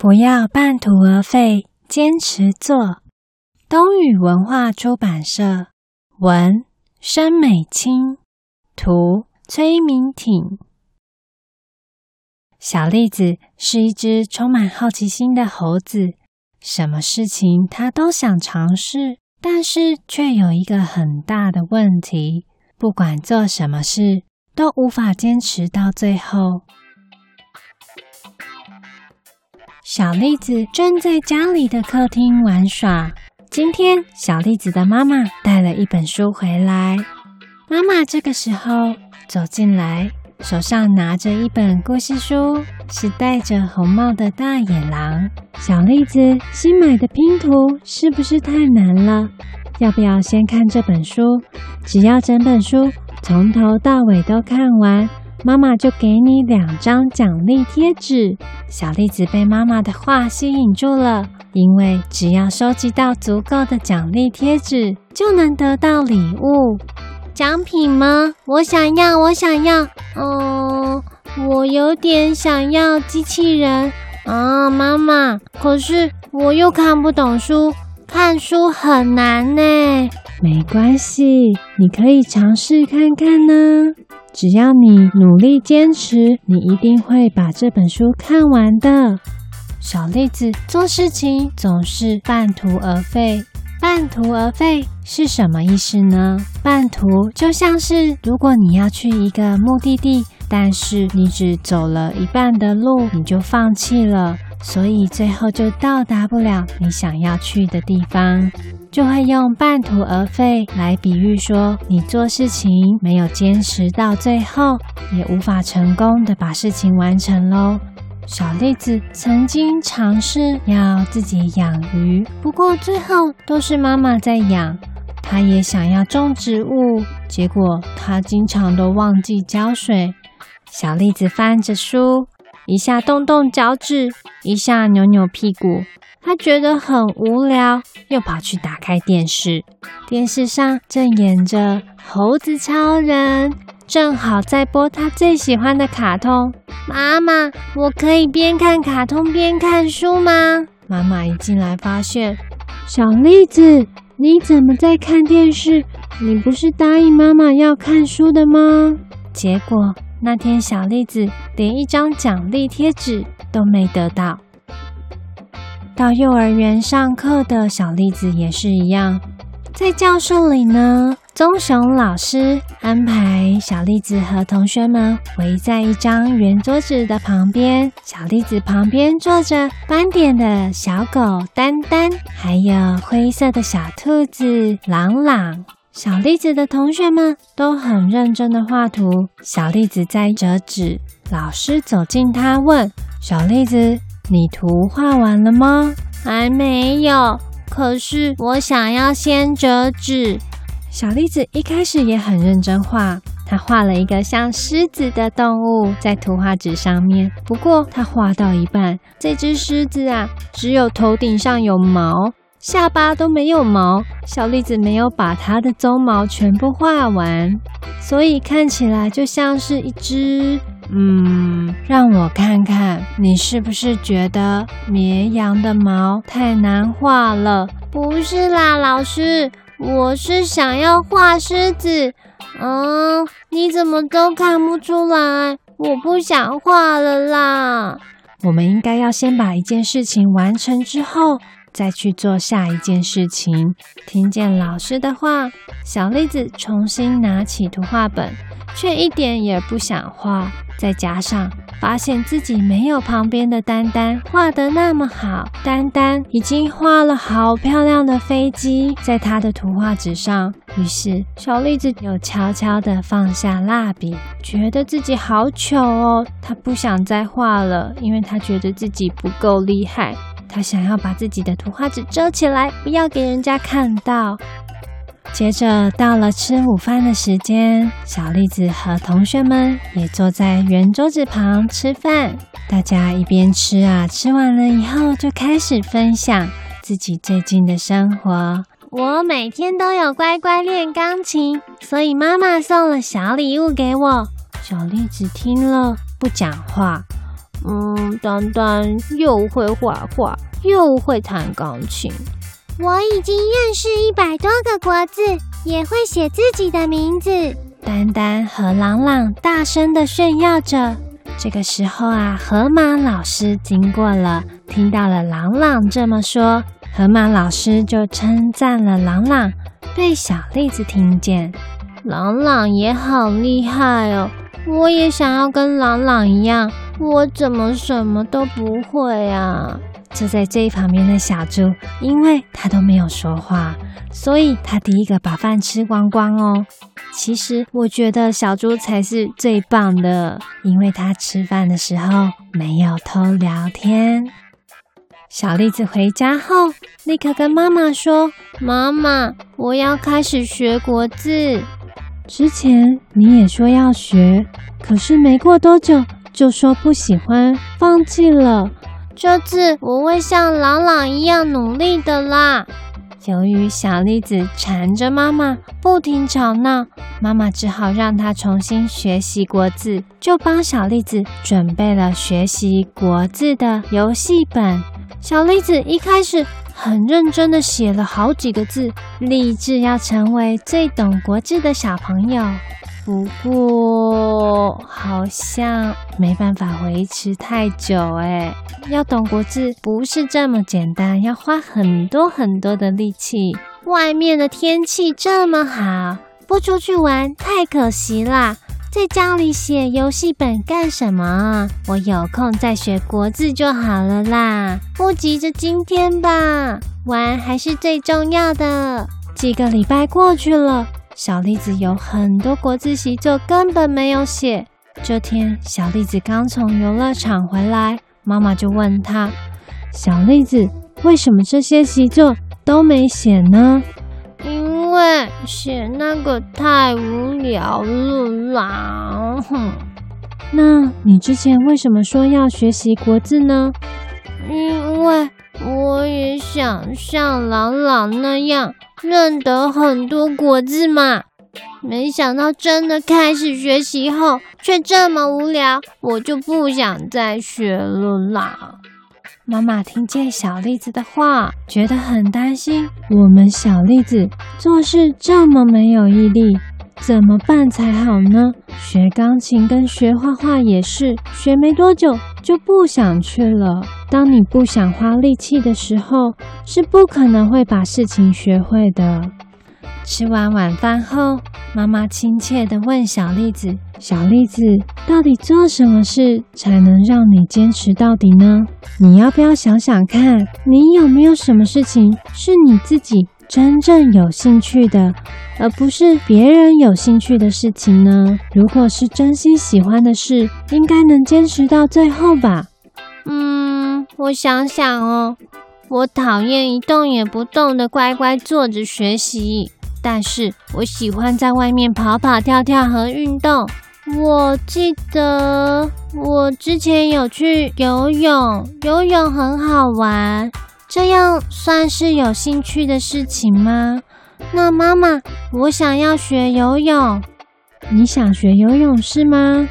不要半途而废，坚持做。东雨文化出版社文，申美青图，崔明挺。小栗子是一只充满好奇心的猴子，什么事情它都想尝试，但是却有一个很大的问题：不管做什么事，都无法坚持到最后。小栗子正在家里的客厅玩耍。今天，小栗子的妈妈带了一本书回来。妈妈这个时候走进来，手上拿着一本故事书，是戴着红帽的大野狼。小栗子，新买的拼图是不是太难了？要不要先看这本书？只要整本书从头到尾都看完，妈妈就给你两张奖励贴纸。小栗子被妈妈的话吸引住了，因为只要收集到足够的奖励贴纸，就能得到礼物。奖品吗？我想要，我想要。嗯，我有点想要机器人啊，妈妈。可是我又看不懂书，看书很难呢。没关系，你可以尝试看看呢。只要你努力坚持，你一定会把这本书看完的。小栗子做事情总是半途而废，半途而废是什么意思呢？半途就像是如果你要去一个目的地，但是你只走了一半的路，你就放弃了，所以最后就到达不了你想要去的地方。就会用半途而废来比喻说，你做事情没有坚持到最后，也无法成功的把事情完成喽。小栗子曾经尝试要自己养鱼，不过最后都是妈妈在养。她也想要种植物，结果她经常都忘记浇水。小栗子翻着书，一下动动脚趾，一下扭扭屁股。他觉得很无聊，又跑去打开电视。电视上正演着《猴子超人》，正好在播他最喜欢的卡通。妈妈，我可以边看卡通边看书吗？妈妈一进来发现，小栗子，你怎么在看电视？你不是答应妈妈要看书的吗？结果那天小栗子连一张奖励贴纸都没得到。到幼儿园上课的小栗子也是一样，在教室里呢，棕熊老师安排小栗子和同学们围在一张圆桌子的旁边。小栗子旁边坐着斑点的小狗丹丹，还有灰色的小兔子朗朗。小栗子的同学们都很认真的画图，小栗子在折纸。老师走近他问小栗子。你图画完了吗？还没有。可是我想要先折纸。小栗子一开始也很认真画，她画了一个像狮子的动物在图画纸上面。不过她画到一半，这只狮子啊，只有头顶上有毛，下巴都没有毛。小栗子没有把它的鬃毛全部画完，所以看起来就像是一只。嗯，让我看看，你是不是觉得绵羊的毛太难画了？不是啦，老师，我是想要画狮子。嗯，你怎么都看不出来？我不想画了啦。我们应该要先把一件事情完成之后，再去做下一件事情。听见老师的话，小栗子重新拿起图画本，却一点也不想画。再加上发现自己没有旁边的丹丹画得那么好，丹丹已经画了好漂亮的飞机在她的图画纸上。于是小栗子又悄悄地放下蜡笔，觉得自己好糗哦。她不想再画了，因为她觉得自己不够厉害。他想要把自己的图画纸遮起来，不要给人家看到。接着到了吃午饭的时间，小栗子和同学们也坐在圆桌子旁吃饭。大家一边吃啊，吃完了以后就开始分享自己最近的生活。我每天都有乖乖练钢琴，所以妈妈送了小礼物给我。小栗子听了不讲话。嗯，丹丹又会画画，又会弹钢琴。我已经认识一百多个国字，也会写自己的名字。丹丹和朗朗大声的炫耀着。这个时候啊，河马老师经过了，听到了朗朗这么说，河马老师就称赞了朗朗。被小栗子听见，朗朗也好厉害哦，我也想要跟朗朗一样，我怎么什么都不会啊？就在这一旁边的小猪，因为他都没有说话，所以他第一个把饭吃光光哦。其实我觉得小猪才是最棒的，因为他吃饭的时候没有偷聊天。小栗子回家后，立刻跟妈妈说：“妈妈，我要开始学国字。之前你也说要学，可是没过多久就说不喜欢，放弃了。”这次我会像朗朗一样努力的啦。由于小栗子缠着妈妈不停吵闹，妈妈只好让她重新学习国字，就帮小栗子准备了学习国字的游戏本。小栗子一开始很认真的写了好几个字，立志要成为最懂国字的小朋友。不过好像没办法维持太久诶，要懂国字不是这么简单，要花很多很多的力气。外面的天气这么好，不出去玩太可惜啦。在家里写游戏本干什么？我有空再学国字就好了啦，不急着今天吧，玩还是最重要的。几个礼拜过去了。小栗子有很多国字习作根本没有写。这天，小栗子刚从游乐场回来，妈妈就问她：“小栗子，为什么这些习作都没写呢？”“因为写那个太无聊了啦。”“哼，那你之前为什么说要学习国字呢？”“因为我也想像朗朗那样。”认得很多果子嘛，没想到真的开始学习后却这么无聊，我就不想再学了啦。妈妈听见小栗子的话，觉得很担心。我们小栗子做事这么没有毅力，怎么办才好呢？学钢琴跟学画画也是，学没多久就不想去了。当你不想花力气的时候，是不可能会把事情学会的。吃完晚饭后，妈妈亲切地问小栗子：“小栗子，到底做什么事才能让你坚持到底呢？你要不要想想看，你有没有什么事情是你自己真正有兴趣的，而不是别人有兴趣的事情呢？如果是真心喜欢的事，应该能坚持到最后吧？”嗯，我想想哦，我讨厌一动也不动的乖乖坐着学习，但是我喜欢在外面跑跑跳跳和运动。我记得我之前有去游泳，游泳很好玩，这样算是有兴趣的事情吗？那妈妈，我想要学游泳。你想学游泳是吗？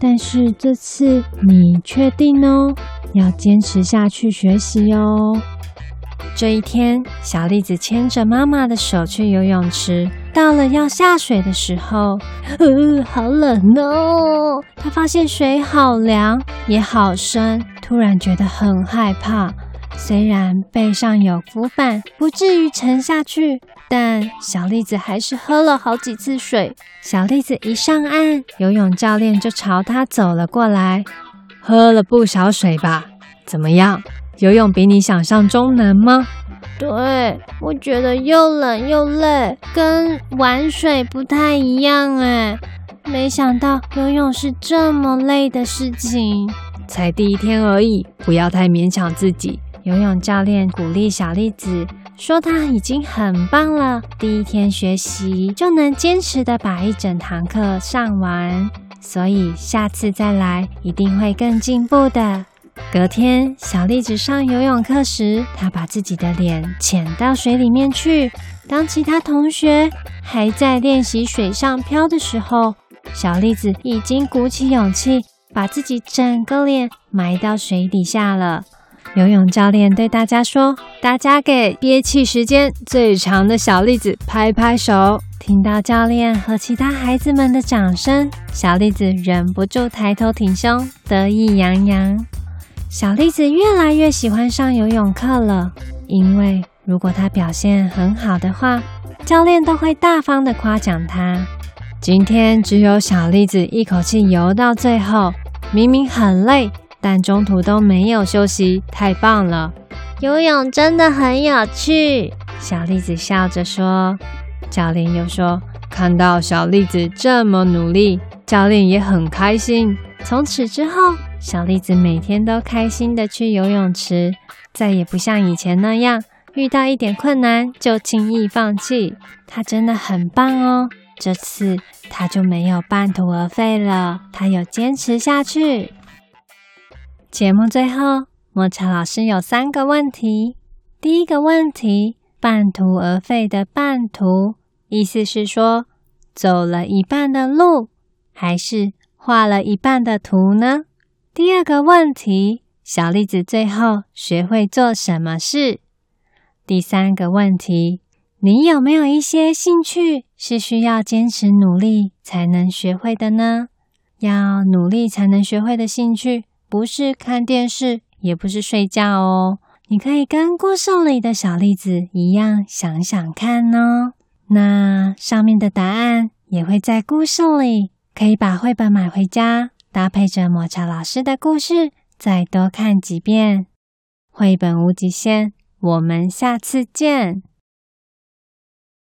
但是这次你确定哦？要坚持下去学习哦。这一天，小栗子牵着妈妈的手去游泳池。到了要下水的时候，呃，好冷哦！她发现水好凉，也好深，突然觉得很害怕。虽然背上有浮板，不至于沉下去，但小栗子还是喝了好几次水。小栗子一上岸，游泳教练就朝他走了过来。喝了不少水吧？怎么样？游泳比你想象中难吗？对，我觉得又冷又累，跟玩水不太一样哎。没想到游泳是这么累的事情。才第一天而已，不要太勉强自己。游泳教练鼓励小栗子，说他已经很棒了，第一天学习就能坚持的把一整堂课上完。所以下次再来一定会更进步的。隔天，小栗子上游泳课时，她把自己的脸潜到水里面去。当其他同学还在练习水上漂的时候，小栗子已经鼓起勇气，把自己整个脸埋到水底下了。游泳教练对大家说：“大家给憋气时间最长的小栗子拍拍手。”听到教练和其他孩子们的掌声，小栗子忍不住抬头挺胸，得意洋洋。小栗子越来越喜欢上游泳课了，因为如果他表现很好的话，教练都会大方的夸奖他。今天只有小栗子一口气游到最后，明明很累，但中途都没有休息，太棒了！游泳真的很有趣。小栗子笑着说。教练又说：“看到小栗子这么努力，教练也很开心。从此之后，小栗子每天都开心的去游泳池，再也不像以前那样遇到一点困难就轻易放弃。他真的很棒哦！这次他就没有半途而废了，他有坚持下去。”节目最后，抹茶老师有三个问题。第一个问题：半途而废的半途。意思是说，走了一半的路，还是画了一半的图呢？第二个问题，小栗子最后学会做什么事？第三个问题，你有没有一些兴趣是需要坚持努力才能学会的呢？要努力才能学会的兴趣，不是看电视，也不是睡觉哦。你可以跟故事里的小栗子一样，想想看哦。那上面的答案也会在故事里，可以把绘本买回家，搭配着抹茶老师的故事，再多看几遍。绘本无极限，我们下次见。